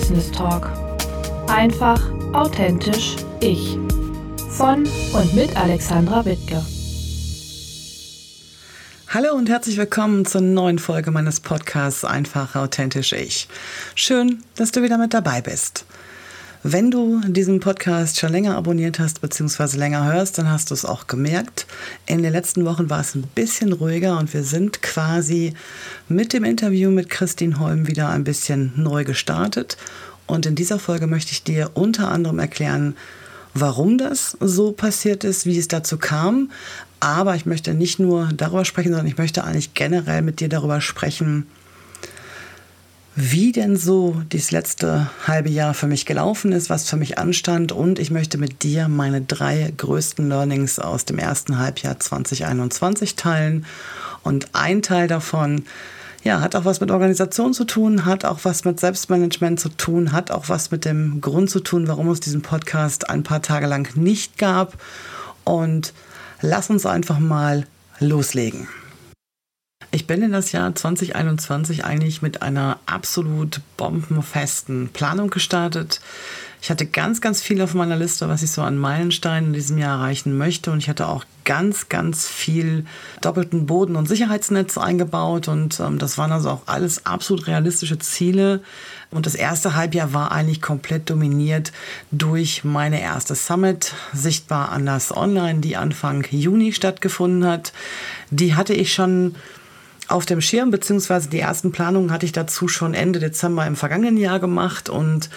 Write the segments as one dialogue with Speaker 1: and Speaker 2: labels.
Speaker 1: Business Talk. Einfach, authentisch, ich. Von und mit Alexandra Wittke.
Speaker 2: Hallo und herzlich willkommen zur neuen Folge meines Podcasts Einfach, authentisch, ich. Schön, dass du wieder mit dabei bist. Wenn du diesen Podcast schon länger abonniert hast bzw. länger hörst, dann hast du es auch gemerkt. In den letzten Wochen war es ein bisschen ruhiger und wir sind quasi mit dem Interview mit Christine Holm wieder ein bisschen neu gestartet. Und in dieser Folge möchte ich dir unter anderem erklären, warum das so passiert ist, wie es dazu kam. Aber ich möchte nicht nur darüber sprechen, sondern ich möchte eigentlich generell mit dir darüber sprechen, wie denn so das letzte halbe Jahr für mich gelaufen ist, was für mich anstand und ich möchte mit dir meine drei größten Learnings aus dem ersten Halbjahr 2021 teilen und ein Teil davon ja, hat auch was mit Organisation zu tun, hat auch was mit Selbstmanagement zu tun, hat auch was mit dem Grund zu tun, warum es diesen Podcast ein paar Tage lang nicht gab. Und lass uns einfach mal loslegen. Ich bin in das Jahr 2021 eigentlich mit einer absolut bombenfesten Planung gestartet. Ich hatte ganz, ganz viel auf meiner Liste, was ich so an Meilensteinen in diesem Jahr erreichen möchte. Und ich hatte auch ganz, ganz viel doppelten Boden- und Sicherheitsnetz eingebaut. Und ähm, das waren also auch alles absolut realistische Ziele. Und das erste Halbjahr war eigentlich komplett dominiert durch meine erste Summit, sichtbar anders online, die Anfang Juni stattgefunden hat. Die hatte ich schon auf dem Schirm, beziehungsweise die ersten Planungen hatte ich dazu schon Ende Dezember im vergangenen Jahr gemacht. Und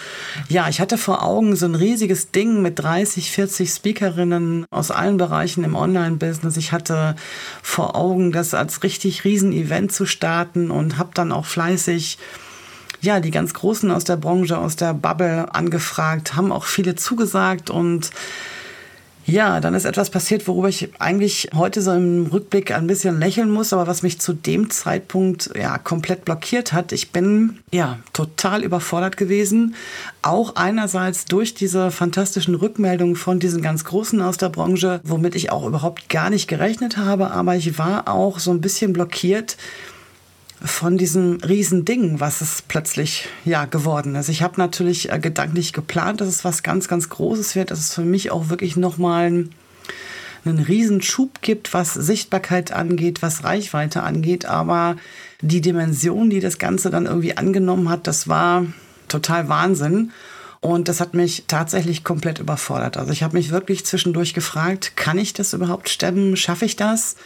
Speaker 2: ja, ich hatte vor Augen so ein riesiges Ding mit 30, 40 Speakerinnen aus allen Bereichen im Online-Business. Ich hatte vor Augen, das als richtig riesen Event zu starten und habe dann auch fleißig ja, die ganz Großen aus der Branche, aus der Bubble angefragt, haben auch viele zugesagt und ja, dann ist etwas passiert, worüber ich eigentlich heute so im Rückblick ein bisschen lächeln muss, aber was mich zu dem Zeitpunkt ja komplett blockiert hat. Ich bin ja total überfordert gewesen. Auch einerseits durch diese fantastischen Rückmeldungen von diesen ganz Großen aus der Branche, womit ich auch überhaupt gar nicht gerechnet habe, aber ich war auch so ein bisschen blockiert von diesem Riesending, was es plötzlich ja geworden ist. Ich habe natürlich äh, gedanklich geplant, dass es was ganz, ganz Großes wird, dass es für mich auch wirklich nochmal einen, einen Riesenschub gibt, was Sichtbarkeit angeht, was Reichweite angeht. Aber die Dimension, die das Ganze dann irgendwie angenommen hat, das war total Wahnsinn. Und das hat mich tatsächlich komplett überfordert. Also ich habe mich wirklich zwischendurch gefragt, kann ich das überhaupt stemmen? Schaffe ich das?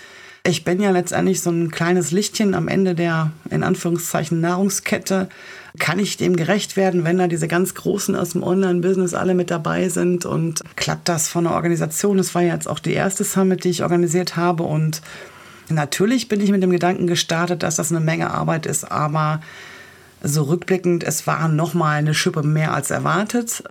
Speaker 2: Ich bin ja letztendlich so ein kleines Lichtchen am Ende der, in Anführungszeichen, Nahrungskette. Kann ich dem gerecht werden, wenn da diese ganz Großen aus dem Online-Business alle mit dabei sind? Und klappt das von der Organisation? Das war ja jetzt auch die erste Summit, die ich organisiert habe. Und natürlich bin ich mit dem Gedanken gestartet, dass das eine Menge Arbeit ist, aber so rückblickend, es war noch mal eine Schippe mehr als erwartet.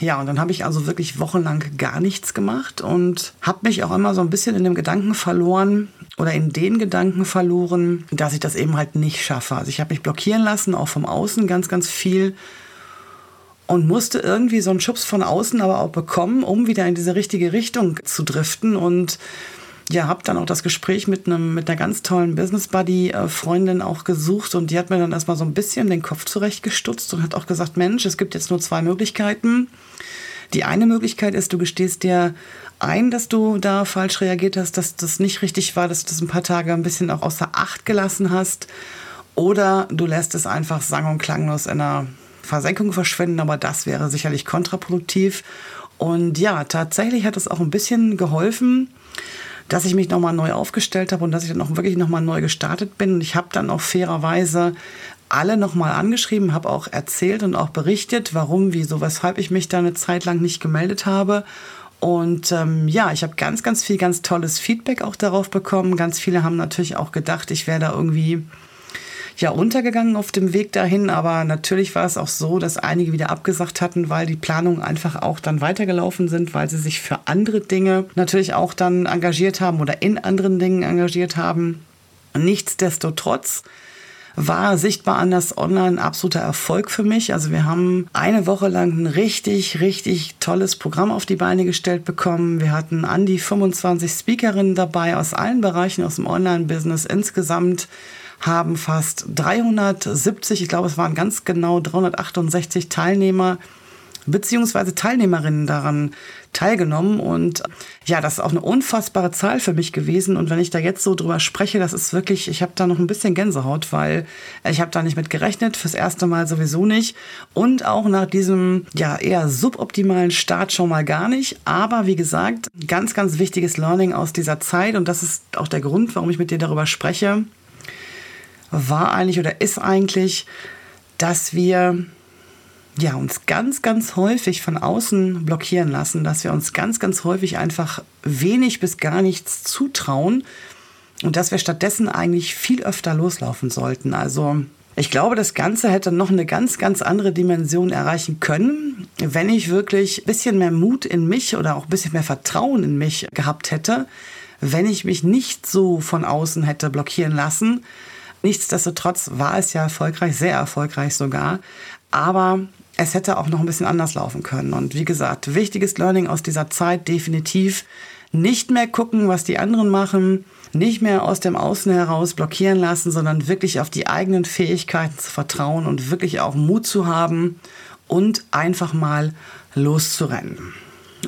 Speaker 2: Ja, und dann habe ich also wirklich wochenlang gar nichts gemacht und habe mich auch immer so ein bisschen in dem Gedanken verloren oder in den Gedanken verloren, dass ich das eben halt nicht schaffe. Also ich habe mich blockieren lassen, auch vom Außen ganz, ganz viel und musste irgendwie so einen Schubs von außen aber auch bekommen, um wieder in diese richtige Richtung zu driften und ja, habe dann auch das Gespräch mit einem mit einer ganz tollen Business Buddy äh, Freundin auch gesucht und die hat mir dann erstmal so ein bisschen den Kopf zurechtgestutzt und hat auch gesagt, Mensch, es gibt jetzt nur zwei Möglichkeiten. Die eine Möglichkeit ist, du gestehst dir ein, dass du da falsch reagiert hast, dass das nicht richtig war, dass du das ein paar Tage ein bisschen auch außer Acht gelassen hast. Oder du lässt es einfach sang- und klanglos in einer Versenkung verschwinden, aber das wäre sicherlich kontraproduktiv. Und ja, tatsächlich hat es auch ein bisschen geholfen, dass ich mich nochmal neu aufgestellt habe und dass ich dann auch wirklich nochmal neu gestartet bin. Und ich habe dann auch fairerweise alle nochmal angeschrieben, habe auch erzählt und auch berichtet, warum, wieso, weshalb ich mich da eine Zeit lang nicht gemeldet habe. Und ähm, ja, ich habe ganz, ganz viel, ganz tolles Feedback auch darauf bekommen. Ganz viele haben natürlich auch gedacht, ich wäre da irgendwie ja untergegangen auf dem Weg dahin, aber natürlich war es auch so, dass einige wieder abgesagt hatten, weil die Planungen einfach auch dann weitergelaufen sind, weil sie sich für andere Dinge natürlich auch dann engagiert haben oder in anderen Dingen engagiert haben. Nichtsdestotrotz war sichtbar anders online absoluter Erfolg für mich. Also wir haben eine Woche lang ein richtig, richtig tolles Programm auf die Beine gestellt bekommen. Wir hatten an die 25 Speakerinnen dabei aus allen Bereichen aus dem Online-Business. Insgesamt haben fast 370, ich glaube es waren ganz genau 368 Teilnehmer beziehungsweise Teilnehmerinnen daran teilgenommen. Und ja, das ist auch eine unfassbare Zahl für mich gewesen. Und wenn ich da jetzt so drüber spreche, das ist wirklich, ich habe da noch ein bisschen Gänsehaut, weil ich habe da nicht mit gerechnet, fürs erste Mal sowieso nicht. Und auch nach diesem ja eher suboptimalen Start schon mal gar nicht. Aber wie gesagt, ganz, ganz wichtiges Learning aus dieser Zeit. Und das ist auch der Grund, warum ich mit dir darüber spreche, war eigentlich oder ist eigentlich, dass wir ja, uns ganz, ganz häufig von außen blockieren lassen, dass wir uns ganz, ganz häufig einfach wenig bis gar nichts zutrauen und dass wir stattdessen eigentlich viel öfter loslaufen sollten. Also ich glaube, das Ganze hätte noch eine ganz, ganz andere Dimension erreichen können, wenn ich wirklich ein bisschen mehr Mut in mich oder auch ein bisschen mehr Vertrauen in mich gehabt hätte, wenn ich mich nicht so von außen hätte blockieren lassen. Nichtsdestotrotz war es ja erfolgreich, sehr erfolgreich sogar. Aber es hätte auch noch ein bisschen anders laufen können. Und wie gesagt, wichtiges Learning aus dieser Zeit definitiv nicht mehr gucken, was die anderen machen, nicht mehr aus dem Außen heraus blockieren lassen, sondern wirklich auf die eigenen Fähigkeiten zu vertrauen und wirklich auch Mut zu haben und einfach mal loszurennen.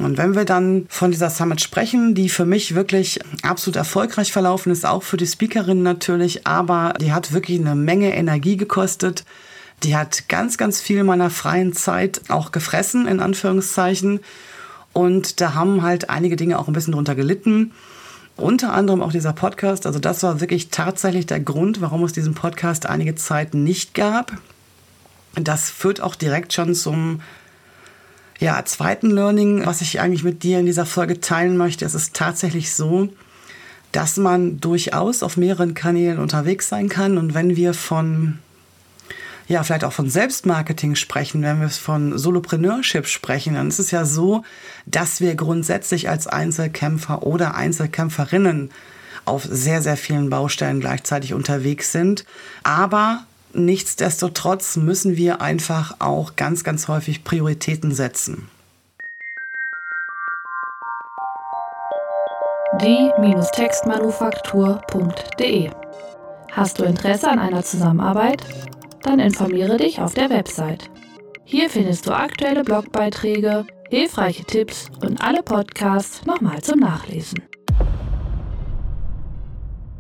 Speaker 2: Und wenn wir dann von dieser Summit sprechen, die für mich wirklich absolut erfolgreich verlaufen ist, auch für die Speakerin natürlich, aber die hat wirklich eine Menge Energie gekostet. Die hat ganz, ganz viel meiner freien Zeit auch gefressen, in Anführungszeichen. Und da haben halt einige Dinge auch ein bisschen drunter gelitten. Unter anderem auch dieser Podcast. Also das war wirklich tatsächlich der Grund, warum es diesen Podcast einige Zeit nicht gab. Das führt auch direkt schon zum ja, zweiten Learning, was ich eigentlich mit dir in dieser Folge teilen möchte. Es ist tatsächlich so, dass man durchaus auf mehreren Kanälen unterwegs sein kann. Und wenn wir von ja, vielleicht auch von Selbstmarketing sprechen, wenn wir von Solopreneurship sprechen, dann ist es ja so, dass wir grundsätzlich als Einzelkämpfer oder Einzelkämpferinnen auf sehr, sehr vielen Baustellen gleichzeitig unterwegs sind. Aber nichtsdestotrotz müssen wir einfach auch ganz, ganz häufig Prioritäten setzen.
Speaker 1: die-textmanufaktur.de Hast du Interesse an einer Zusammenarbeit? dann informiere dich auf der Website. Hier findest du aktuelle Blogbeiträge, hilfreiche Tipps und alle Podcasts nochmal zum Nachlesen.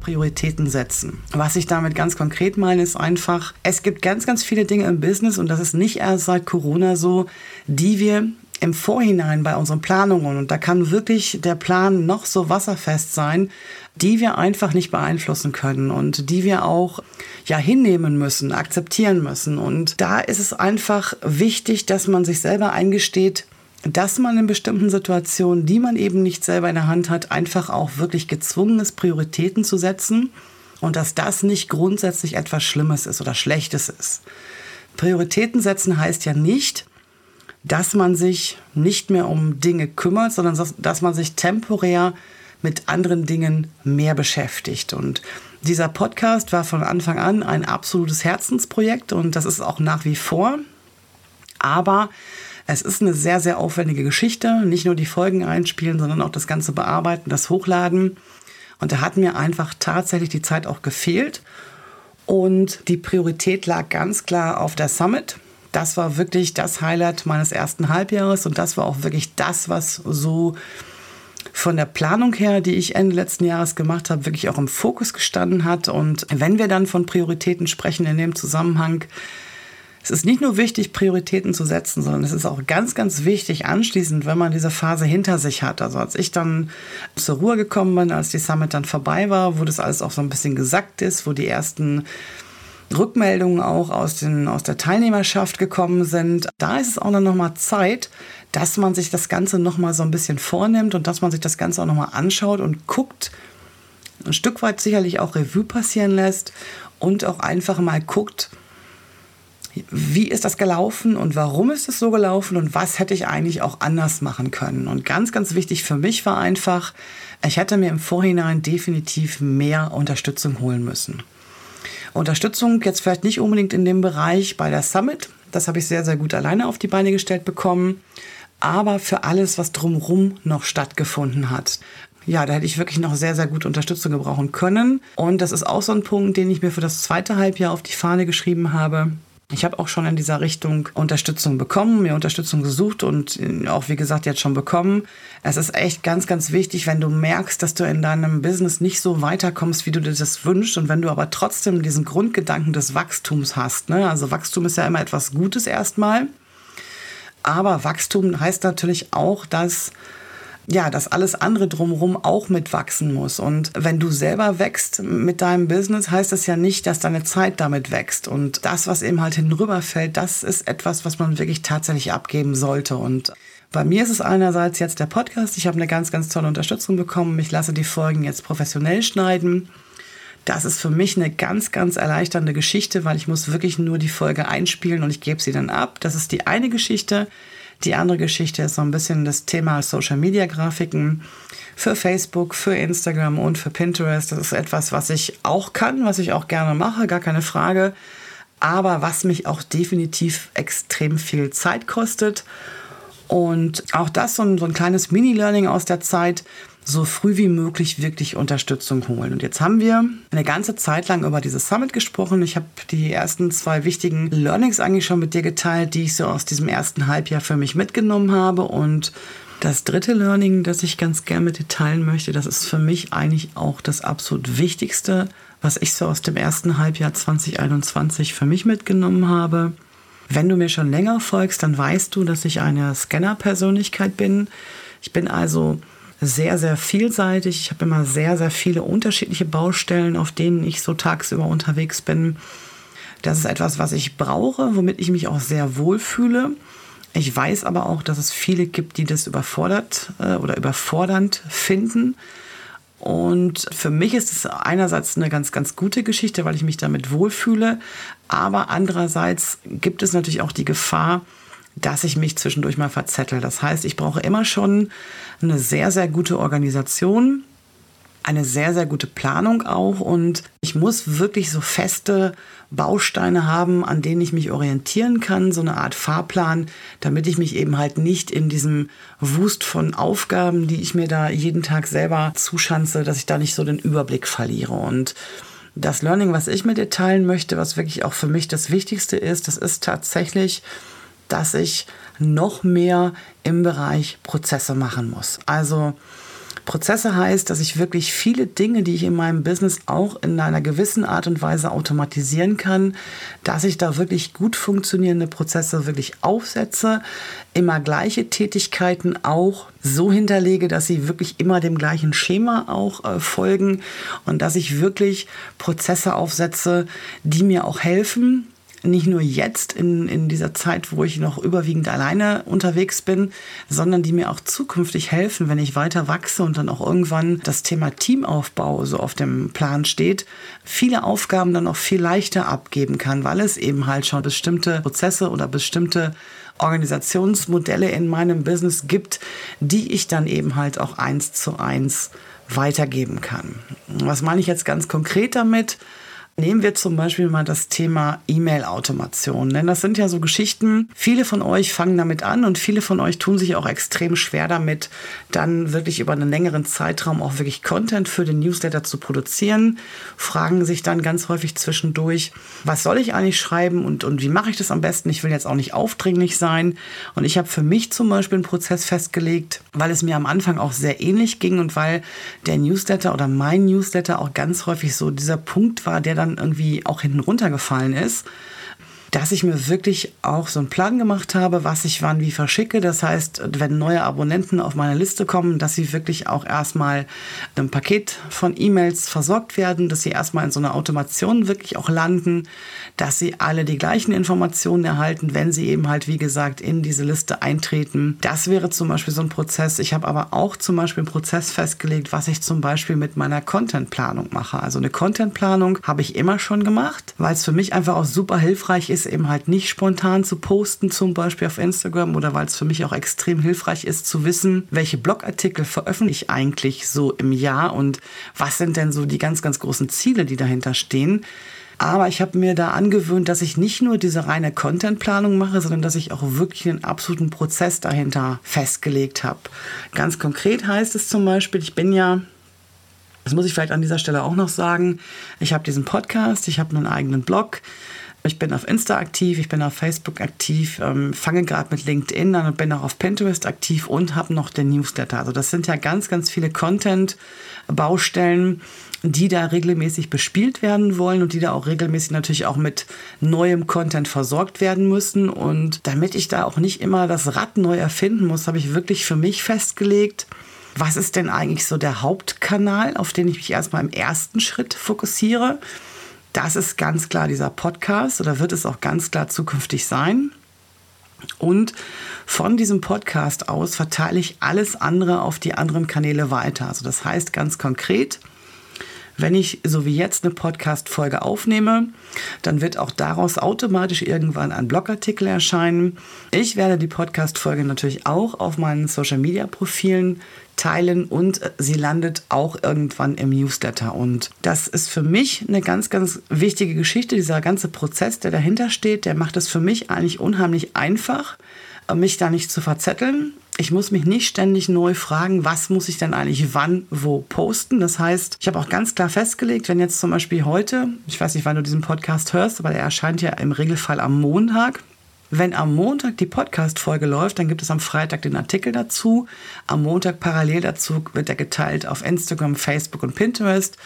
Speaker 2: Prioritäten setzen. Was ich damit ganz konkret meine, ist einfach, es gibt ganz, ganz viele Dinge im Business und das ist nicht erst seit Corona so, die wir im Vorhinein bei unseren Planungen, und da kann wirklich der Plan noch so wasserfest sein, die wir einfach nicht beeinflussen können und die wir auch ja hinnehmen müssen, akzeptieren müssen. Und da ist es einfach wichtig, dass man sich selber eingesteht, dass man in bestimmten Situationen, die man eben nicht selber in der Hand hat, einfach auch wirklich gezwungen ist, Prioritäten zu setzen und dass das nicht grundsätzlich etwas Schlimmes ist oder Schlechtes ist. Prioritäten setzen heißt ja nicht, dass man sich nicht mehr um Dinge kümmert, sondern dass man sich temporär mit anderen Dingen mehr beschäftigt. Und dieser Podcast war von Anfang an ein absolutes Herzensprojekt und das ist auch nach wie vor. Aber es ist eine sehr, sehr aufwendige Geschichte. Nicht nur die Folgen einspielen, sondern auch das ganze Bearbeiten, das Hochladen. Und da hat mir einfach tatsächlich die Zeit auch gefehlt. Und die Priorität lag ganz klar auf der Summit. Das war wirklich das Highlight meines ersten Halbjahres und das war auch wirklich das, was so von der Planung her, die ich Ende letzten Jahres gemacht habe, wirklich auch im Fokus gestanden hat. Und wenn wir dann von Prioritäten sprechen in dem Zusammenhang, es ist nicht nur wichtig, Prioritäten zu setzen, sondern es ist auch ganz, ganz wichtig anschließend, wenn man diese Phase hinter sich hat. Also als ich dann zur Ruhe gekommen bin, als die Summit dann vorbei war, wo das alles auch so ein bisschen gesackt ist, wo die ersten Rückmeldungen auch aus, den, aus der Teilnehmerschaft gekommen sind, da ist es auch dann nochmal Zeit, dass man sich das Ganze nochmal so ein bisschen vornimmt und dass man sich das Ganze auch nochmal anschaut und guckt, ein Stück weit sicherlich auch Revue passieren lässt und auch einfach mal guckt, wie ist das gelaufen und warum ist es so gelaufen und was hätte ich eigentlich auch anders machen können. Und ganz, ganz wichtig für mich war einfach, ich hätte mir im Vorhinein definitiv mehr Unterstützung holen müssen. Unterstützung jetzt vielleicht nicht unbedingt in dem Bereich bei der Summit, das habe ich sehr, sehr gut alleine auf die Beine gestellt bekommen aber für alles, was drumherum noch stattgefunden hat. ja, da hätte ich wirklich noch sehr, sehr gut Unterstützung gebrauchen können. Und das ist auch so ein Punkt, den ich mir für das zweite Halbjahr auf die Fahne geschrieben habe. Ich habe auch schon in dieser Richtung Unterstützung bekommen, mir Unterstützung gesucht und auch, wie gesagt, jetzt schon bekommen. Es ist echt ganz, ganz wichtig, wenn du merkst, dass du in deinem Business nicht so weiterkommst, wie du dir das wünschst und wenn du aber trotzdem diesen Grundgedanken des Wachstums hast. Ne? Also Wachstum ist ja immer etwas Gutes erstmal. Aber Wachstum heißt natürlich auch, dass ja, dass alles andere drumherum auch mitwachsen muss. Und wenn du selber wächst mit deinem Business, heißt das ja nicht, dass deine Zeit damit wächst. Und das, was eben halt hinüberfällt, das ist etwas, was man wirklich tatsächlich abgeben sollte. Und bei mir ist es einerseits jetzt der Podcast. Ich habe eine ganz, ganz tolle Unterstützung bekommen. Ich lasse die Folgen jetzt professionell schneiden. Das ist für mich eine ganz, ganz erleichternde Geschichte, weil ich muss wirklich nur die Folge einspielen und ich gebe sie dann ab. Das ist die eine Geschichte. Die andere Geschichte ist so ein bisschen das Thema Social Media Grafiken für Facebook, für Instagram und für Pinterest. Das ist etwas, was ich auch kann, was ich auch gerne mache, gar keine Frage. Aber was mich auch definitiv extrem viel Zeit kostet. Und auch das so ein, so ein kleines Mini-Learning aus der Zeit so früh wie möglich wirklich Unterstützung holen. Und jetzt haben wir eine ganze Zeit lang über dieses Summit gesprochen. Ich habe die ersten zwei wichtigen Learnings eigentlich schon mit dir geteilt, die ich so aus diesem ersten Halbjahr für mich mitgenommen habe. Und das dritte Learning, das ich ganz gerne mit dir teilen möchte, das ist für mich eigentlich auch das absolut Wichtigste, was ich so aus dem ersten Halbjahr 2021 für mich mitgenommen habe. Wenn du mir schon länger folgst, dann weißt du, dass ich eine Scanner-Persönlichkeit bin. Ich bin also sehr, sehr vielseitig. Ich habe immer sehr, sehr viele unterschiedliche Baustellen, auf denen ich so tagsüber unterwegs bin. Das ist etwas, was ich brauche, womit ich mich auch sehr wohlfühle. Ich weiß aber auch, dass es viele gibt, die das überfordert äh, oder überfordernd finden. Und für mich ist es einerseits eine ganz, ganz gute Geschichte, weil ich mich damit wohlfühle. Aber andererseits gibt es natürlich auch die Gefahr, dass ich mich zwischendurch mal verzettel. Das heißt, ich brauche immer schon eine sehr, sehr gute Organisation, eine sehr, sehr gute Planung auch und ich muss wirklich so feste Bausteine haben, an denen ich mich orientieren kann, so eine Art Fahrplan, damit ich mich eben halt nicht in diesem Wust von Aufgaben, die ich mir da jeden Tag selber zuschanze, dass ich da nicht so den Überblick verliere und das Learning, was ich mit dir teilen möchte, was wirklich auch für mich das Wichtigste ist, das ist tatsächlich dass ich noch mehr im Bereich Prozesse machen muss. Also Prozesse heißt, dass ich wirklich viele Dinge, die ich in meinem Business auch in einer gewissen Art und Weise automatisieren kann, dass ich da wirklich gut funktionierende Prozesse wirklich aufsetze, immer gleiche Tätigkeiten auch so hinterlege, dass sie wirklich immer dem gleichen Schema auch äh, folgen und dass ich wirklich Prozesse aufsetze, die mir auch helfen, nicht nur jetzt in, in dieser Zeit, wo ich noch überwiegend alleine unterwegs bin, sondern die mir auch zukünftig helfen, wenn ich weiter wachse und dann auch irgendwann das Thema Teamaufbau so auf dem Plan steht, viele Aufgaben dann auch viel leichter abgeben kann, weil es eben halt schon bestimmte Prozesse oder bestimmte Organisationsmodelle in meinem Business gibt, die ich dann eben halt auch eins zu eins weitergeben kann. Was meine ich jetzt ganz konkret damit? Nehmen wir zum Beispiel mal das Thema E-Mail-Automation. Denn das sind ja so Geschichten, viele von euch fangen damit an und viele von euch tun sich auch extrem schwer damit, dann wirklich über einen längeren Zeitraum auch wirklich Content für den Newsletter zu produzieren, fragen sich dann ganz häufig zwischendurch, was soll ich eigentlich schreiben und, und wie mache ich das am besten? Ich will jetzt auch nicht aufdringlich sein. Und ich habe für mich zum Beispiel einen Prozess festgelegt, weil es mir am Anfang auch sehr ähnlich ging und weil der Newsletter oder mein Newsletter auch ganz häufig so dieser Punkt war, der dann dann irgendwie auch hinten runtergefallen ist dass ich mir wirklich auch so einen Plan gemacht habe, was ich wann wie verschicke. Das heißt, wenn neue Abonnenten auf meine Liste kommen, dass sie wirklich auch erstmal ein Paket von E-Mails versorgt werden, dass sie erstmal in so einer Automation wirklich auch landen, dass sie alle die gleichen Informationen erhalten, wenn sie eben halt, wie gesagt, in diese Liste eintreten. Das wäre zum Beispiel so ein Prozess. Ich habe aber auch zum Beispiel einen Prozess festgelegt, was ich zum Beispiel mit meiner Contentplanung mache. Also eine Contentplanung habe ich immer schon gemacht, weil es für mich einfach auch super hilfreich ist, ist, eben halt nicht spontan zu posten, zum Beispiel auf Instagram oder weil es für mich auch extrem hilfreich ist zu wissen, welche Blogartikel veröffentliche ich eigentlich so im Jahr und was sind denn so die ganz, ganz großen Ziele, die dahinter stehen. Aber ich habe mir da angewöhnt, dass ich nicht nur diese reine Contentplanung mache, sondern dass ich auch wirklich einen absoluten Prozess dahinter festgelegt habe. Ganz konkret heißt es zum Beispiel, ich bin ja das muss ich vielleicht an dieser Stelle auch noch sagen. Ich habe diesen Podcast, ich habe einen eigenen Blog. Ich bin auf Insta aktiv, ich bin auf Facebook aktiv, ähm, fange gerade mit LinkedIn an und bin auch auf Pinterest aktiv und habe noch den Newsletter. Also das sind ja ganz, ganz viele Content-Baustellen, die da regelmäßig bespielt werden wollen und die da auch regelmäßig natürlich auch mit neuem Content versorgt werden müssen. Und damit ich da auch nicht immer das Rad neu erfinden muss, habe ich wirklich für mich festgelegt, was ist denn eigentlich so der Hauptkanal, auf den ich mich erstmal im ersten Schritt fokussiere? Das ist ganz klar dieser Podcast oder wird es auch ganz klar zukünftig sein. Und von diesem Podcast aus verteile ich alles andere auf die anderen Kanäle weiter. Also das heißt ganz konkret, wenn ich so wie jetzt eine Podcast-Folge aufnehme, dann wird auch daraus automatisch irgendwann ein Blogartikel erscheinen. Ich werde die Podcast-Folge natürlich auch auf meinen Social-Media-Profilen teilen und sie landet auch irgendwann im Newsletter. Und das ist für mich eine ganz, ganz wichtige Geschichte. Dieser ganze Prozess, der dahinter steht, der macht es für mich eigentlich unheimlich einfach, mich da nicht zu verzetteln ich muss mich nicht ständig neu fragen, was muss ich denn eigentlich wann, wo posten. Das heißt, ich habe auch ganz klar festgelegt, wenn jetzt zum Beispiel heute, ich weiß nicht, wann du diesen Podcast hörst, aber der erscheint ja im Regelfall am Montag, wenn am Montag die Podcast-Folge läuft, dann gibt es am Freitag den Artikel dazu. Am Montag parallel dazu wird er geteilt auf Instagram, Facebook und Pinterest.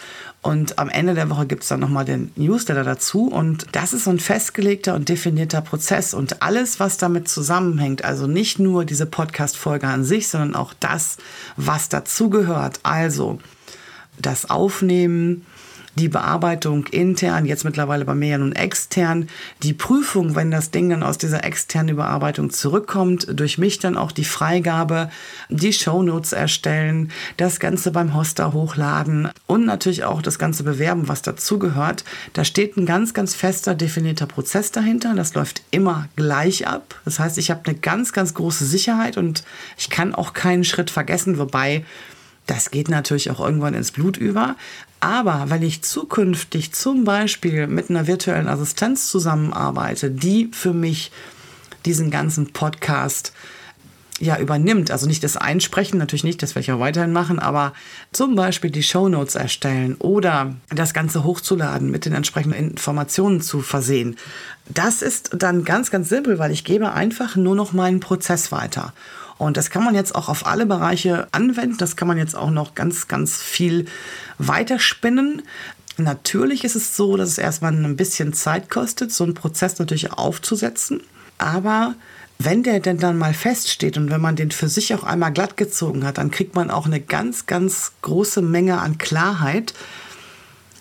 Speaker 2: Und am Ende der Woche gibt es dann nochmal den Newsletter dazu. Und das ist so ein festgelegter und definierter Prozess. Und alles, was damit zusammenhängt, also nicht nur diese Podcast-Folge an sich, sondern auch das, was dazugehört. Also das Aufnehmen, die Bearbeitung intern, jetzt mittlerweile bei mir ja nun extern, die Prüfung, wenn das Ding dann aus dieser externen Überarbeitung zurückkommt, durch mich dann auch die Freigabe, die Shownotes erstellen, das Ganze beim Hoster hochladen und natürlich auch das Ganze bewerben, was dazugehört. Da steht ein ganz, ganz fester, definierter Prozess dahinter. Das läuft immer gleich ab. Das heißt, ich habe eine ganz, ganz große Sicherheit und ich kann auch keinen Schritt vergessen, wobei das geht natürlich auch irgendwann ins Blut über. Aber wenn ich zukünftig zum Beispiel mit einer virtuellen Assistenz zusammenarbeite, die für mich diesen ganzen Podcast ja übernimmt, also nicht das Einsprechen, natürlich nicht, das werde ich auch weiterhin machen, aber zum Beispiel die Shownotes erstellen oder das Ganze hochzuladen, mit den entsprechenden Informationen zu versehen. Das ist dann ganz, ganz simpel, weil ich gebe einfach nur noch meinen Prozess weiter. Und das kann man jetzt auch auf alle Bereiche anwenden. Das kann man jetzt auch noch ganz, ganz viel weiterspinnen. Natürlich ist es so, dass es erstmal ein bisschen Zeit kostet, so einen Prozess natürlich aufzusetzen. Aber wenn der denn dann mal feststeht und wenn man den für sich auch einmal glatt gezogen hat, dann kriegt man auch eine ganz, ganz große Menge an Klarheit.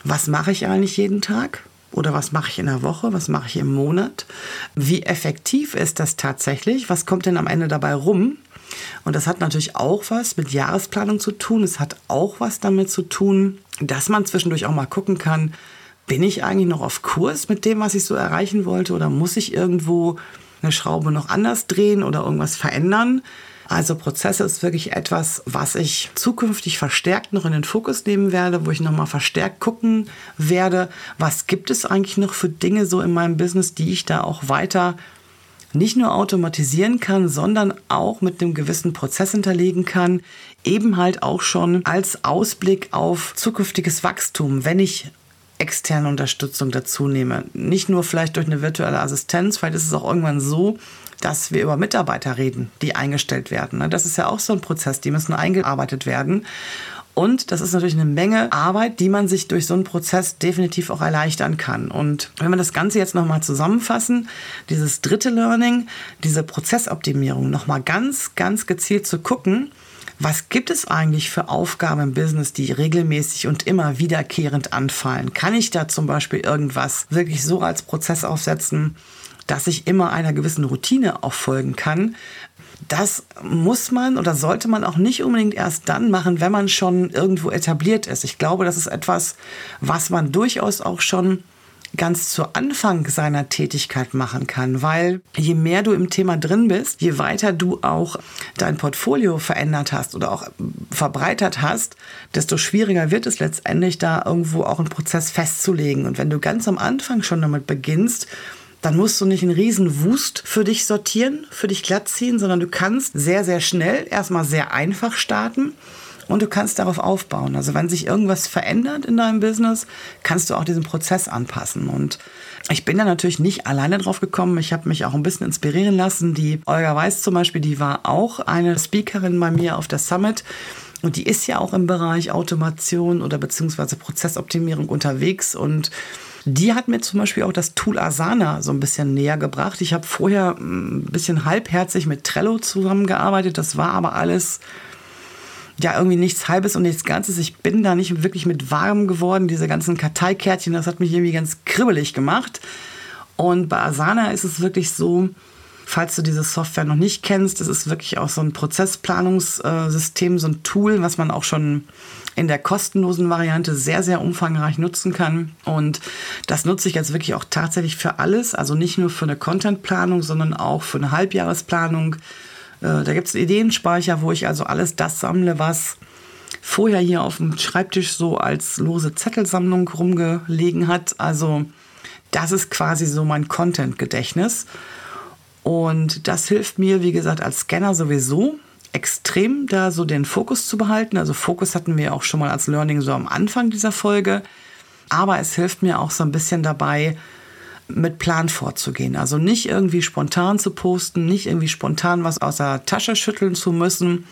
Speaker 2: Was mache ich eigentlich jeden Tag? Oder was mache ich in der Woche? Was mache ich im Monat? Wie effektiv ist das tatsächlich? Was kommt denn am Ende dabei rum? Und das hat natürlich auch was mit Jahresplanung zu tun. Es hat auch was damit zu tun, dass man zwischendurch auch mal gucken kann, bin ich eigentlich noch auf Kurs mit dem, was ich so erreichen wollte oder muss ich irgendwo eine Schraube noch anders drehen oder irgendwas verändern? Also Prozesse ist wirklich etwas, was ich zukünftig verstärkt noch in den Fokus nehmen werde, wo ich nochmal verstärkt gucken werde, was gibt es eigentlich noch für Dinge so in meinem Business, die ich da auch weiter nicht nur automatisieren kann, sondern auch mit einem gewissen Prozess hinterlegen kann, eben halt auch schon als Ausblick auf zukünftiges Wachstum, wenn ich externe Unterstützung dazu nehme. Nicht nur vielleicht durch eine virtuelle Assistenz, vielleicht ist es auch irgendwann so, dass wir über Mitarbeiter reden, die eingestellt werden. Ne? Das ist ja auch so ein Prozess, die müssen eingearbeitet werden. Und das ist natürlich eine Menge Arbeit, die man sich durch so einen Prozess definitiv auch erleichtern kann. Und wenn wir das Ganze jetzt nochmal zusammenfassen, dieses dritte Learning, diese Prozessoptimierung, nochmal ganz, ganz gezielt zu gucken, was gibt es eigentlich für Aufgaben im Business, die regelmäßig und immer wiederkehrend anfallen? Kann ich da zum Beispiel irgendwas wirklich so als Prozess aufsetzen, dass ich immer einer gewissen Routine auch folgen kann. Das muss man oder sollte man auch nicht unbedingt erst dann machen, wenn man schon irgendwo etabliert ist. Ich glaube, das ist etwas, was man durchaus auch schon ganz zu Anfang seiner Tätigkeit machen kann, weil je mehr du im Thema drin bist, je weiter du auch dein Portfolio verändert hast oder auch verbreitert hast, desto schwieriger wird es letztendlich da irgendwo auch einen Prozess festzulegen. Und wenn du ganz am Anfang schon damit beginnst, dann musst du nicht einen riesen Wust für dich sortieren, für dich glatt ziehen, sondern du kannst sehr, sehr schnell erstmal sehr einfach starten und du kannst darauf aufbauen. Also wenn sich irgendwas verändert in deinem Business, kannst du auch diesen Prozess anpassen. Und ich bin da natürlich nicht alleine drauf gekommen. Ich habe mich auch ein bisschen inspirieren lassen. Die Olga Weiß zum Beispiel, die war auch eine Speakerin bei mir auf der Summit. Und die ist ja auch im Bereich Automation oder beziehungsweise Prozessoptimierung unterwegs und die hat mir zum Beispiel auch das Tool Asana so ein bisschen näher gebracht. Ich habe vorher ein bisschen halbherzig mit Trello zusammengearbeitet. Das war aber alles ja irgendwie nichts Halbes und nichts Ganzes. Ich bin da nicht wirklich mit warm geworden. Diese ganzen Karteikärtchen, das hat mich irgendwie ganz kribbelig gemacht. Und bei Asana ist es wirklich so, falls du diese Software noch nicht kennst, das ist wirklich auch so ein Prozessplanungssystem, so ein Tool, was man auch schon in der kostenlosen Variante sehr, sehr umfangreich nutzen kann. Und das nutze ich jetzt wirklich auch tatsächlich für alles, also nicht nur für eine Contentplanung, sondern auch für eine Halbjahresplanung, äh, da gibt es Ideenspeicher, wo ich also alles das sammle, was vorher hier auf dem Schreibtisch so als lose Zettelsammlung rumgelegen hat. Also das ist quasi so mein Content-Gedächtnis. Und das hilft mir, wie gesagt, als Scanner sowieso extrem, da so den Fokus zu behalten. Also Fokus hatten wir auch schon mal als Learning so am Anfang dieser Folge. Aber es hilft mir auch so ein bisschen dabei, mit Plan vorzugehen. Also nicht irgendwie spontan zu posten, nicht irgendwie spontan was aus der Tasche schütteln zu müssen.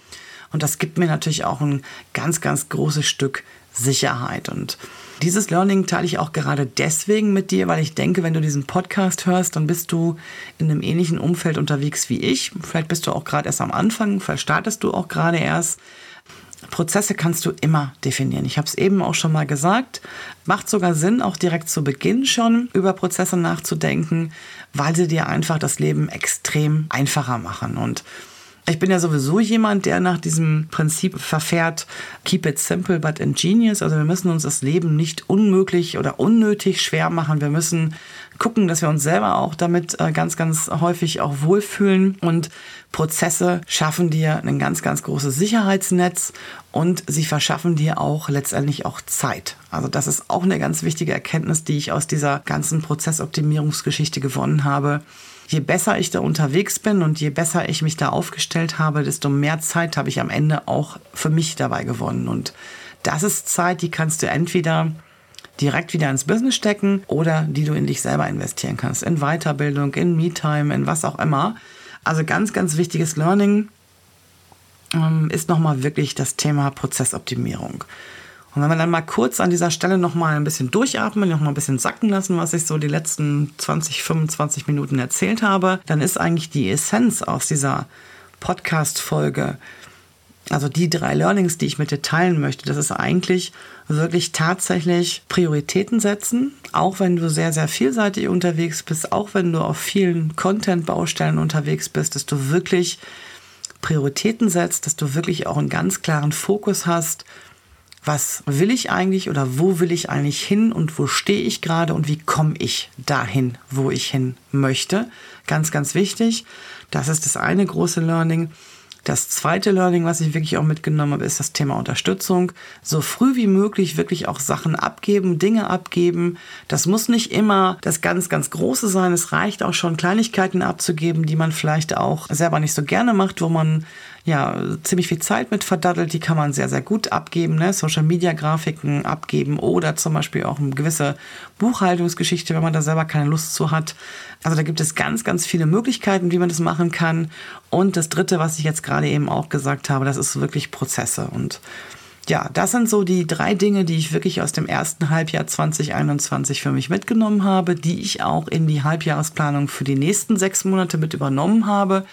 Speaker 2: Und das gibt mir natürlich auch ein ganz, ganz großes Stück Sicherheit. Und dieses Learning teile ich auch gerade deswegen mit dir, weil ich denke, wenn du diesen Podcast hörst, dann bist du in einem ähnlichen Umfeld unterwegs wie ich. Vielleicht bist du auch gerade erst am Anfang, vielleicht startest du auch gerade erst. Prozesse kannst du immer definieren. Ich habe es eben auch schon mal gesagt. Macht sogar Sinn, auch direkt zu Beginn schon über Prozesse nachzudenken, weil sie dir einfach das Leben extrem einfacher machen. Und ich bin ja sowieso jemand, der nach diesem Prinzip verfährt, keep it simple but ingenious. Also wir müssen uns das Leben nicht unmöglich oder unnötig schwer machen. Wir müssen gucken, dass wir uns selber auch damit äh, ganz, ganz häufig auch wohlfühlen. Und Prozesse schaffen dir ein ganz, ganz großes Sicherheitsnetz und sie verschaffen dir auch letztendlich auch Zeit. Also das ist auch eine ganz wichtige Erkenntnis, die ich aus dieser ganzen Prozessoptimierungsgeschichte gewonnen habe je besser ich da unterwegs bin und je besser ich mich da aufgestellt habe, desto mehr Zeit habe ich am Ende auch für mich dabei gewonnen. Und das ist Zeit, die kannst du entweder direkt wieder ins Business stecken oder die du in dich selber investieren kannst. In Weiterbildung, in Me-Time, in was auch immer. Also ganz, ganz wichtiges Learning ähm, ist nochmal wirklich das Thema Prozessoptimierung. Und wenn wir dann mal kurz an dieser Stelle nochmal ein bisschen durchatmen, nochmal ein bisschen sacken lassen, was ich so die letzten 20, 25 Minuten erzählt habe, dann ist eigentlich die Essenz aus dieser Podcast-Folge, also die drei Learnings, die ich mit dir teilen möchte, das ist eigentlich wirklich tatsächlich Prioritäten setzen, auch wenn du sehr, sehr vielseitig unterwegs bist, auch wenn du auf vielen Content-Baustellen unterwegs bist, dass du wirklich Prioritäten setzt, dass du wirklich auch einen ganz klaren Fokus hast was will ich eigentlich oder wo will ich eigentlich hin und wo stehe ich gerade und wie komme ich dahin, wo ich hin möchte. Ganz, ganz wichtig. Das ist das eine große Learning. Das zweite Learning, was ich wirklich auch mitgenommen habe, ist das Thema Unterstützung. So früh wie möglich wirklich auch Sachen abgeben, Dinge abgeben. Das muss nicht immer das ganz, ganz Große sein. Es reicht auch schon, Kleinigkeiten abzugeben, die man vielleicht auch selber nicht so gerne macht, wo man ja ziemlich viel Zeit mit verdattelt. Die kann man sehr, sehr gut abgeben. Ne? Social Media Grafiken abgeben oder zum Beispiel auch eine gewisse Buchhaltungsgeschichte, wenn man da selber keine Lust zu hat. Also da gibt es ganz, ganz viele Möglichkeiten, wie man das machen kann. Und das Dritte, was ich jetzt gerade eben auch gesagt habe, das ist wirklich Prozesse. Und ja, das sind so die drei Dinge, die ich wirklich aus dem ersten Halbjahr 2021 für mich mitgenommen habe, die ich auch in die Halbjahresplanung für die nächsten sechs Monate mit übernommen habe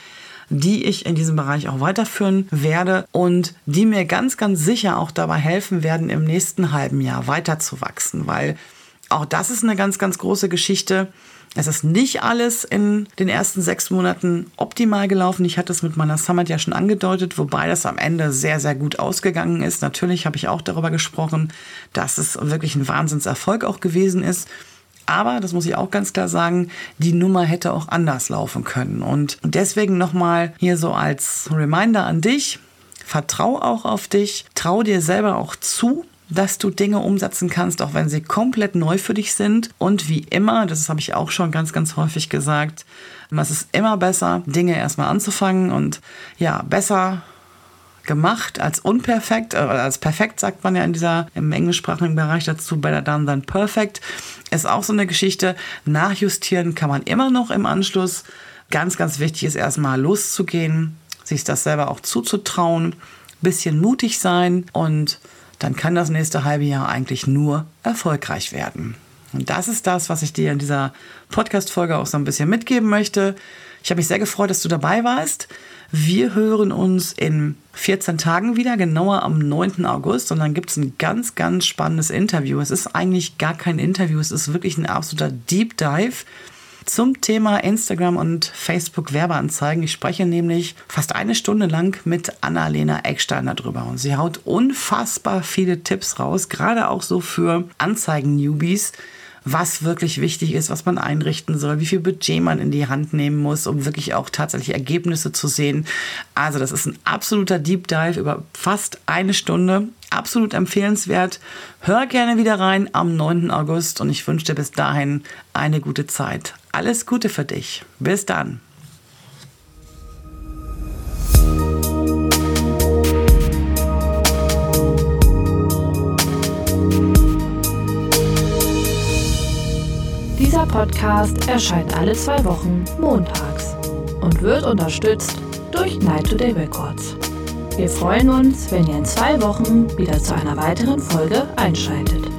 Speaker 2: die ich in diesem Bereich auch weiterführen werde und die mir ganz, ganz sicher auch dabei helfen werden, im nächsten halben Jahr weiterzuwachsen, weil auch das ist eine ganz, ganz große Geschichte. Es ist nicht alles in den ersten sechs Monaten optimal gelaufen. Ich hatte es mit meiner Summit ja schon angedeutet, wobei das am Ende sehr, sehr gut ausgegangen ist. Natürlich habe ich auch darüber gesprochen, dass es wirklich ein Wahnsinnserfolg auch gewesen ist. Aber, das muss ich auch ganz klar sagen, die Nummer hätte auch anders laufen können. Und deswegen nochmal hier so als Reminder an dich, vertrau auch auf dich, trau dir selber auch zu, dass du Dinge umsetzen kannst, auch wenn sie komplett neu für dich sind. Und wie immer, das habe ich auch schon ganz, ganz häufig gesagt, es ist immer besser, Dinge erstmal anzufangen und ja, besser gemacht als unperfekt, oder äh, als perfekt sagt man ja in dieser, im englischsprachigen Bereich dazu, better done than perfect, ist auch so eine Geschichte. Nachjustieren kann man immer noch im Anschluss. Ganz, ganz wichtig ist erstmal loszugehen, sich das selber auch zuzutrauen, bisschen mutig sein und dann kann das nächste halbe Jahr eigentlich nur erfolgreich werden. Und das ist das, was ich dir in dieser Podcast-Folge auch so ein bisschen mitgeben möchte. Ich habe mich sehr gefreut, dass du dabei warst. Wir hören uns in 14 Tagen wieder, genauer am 9. August. Und dann gibt es ein ganz, ganz spannendes Interview. Es ist eigentlich gar kein Interview, es ist wirklich ein absoluter Deep Dive zum Thema Instagram und Facebook Werbeanzeigen. Ich spreche nämlich fast eine Stunde lang mit Annalena Eckstein darüber und sie haut unfassbar viele Tipps raus, gerade auch so für Anzeigen-Newbies was wirklich wichtig ist, was man einrichten soll, wie viel Budget man in die Hand nehmen muss, um wirklich auch tatsächlich Ergebnisse zu sehen. Also das ist ein absoluter Deep Dive über fast eine Stunde. Absolut empfehlenswert. Hör gerne wieder rein am 9. August und ich wünsche dir bis dahin eine gute Zeit. Alles Gute für dich. Bis dann.
Speaker 1: Podcast erscheint alle zwei Wochen montags und wird unterstützt durch Night Today Records. Wir freuen uns, wenn ihr in zwei Wochen wieder zu einer weiteren Folge einschaltet.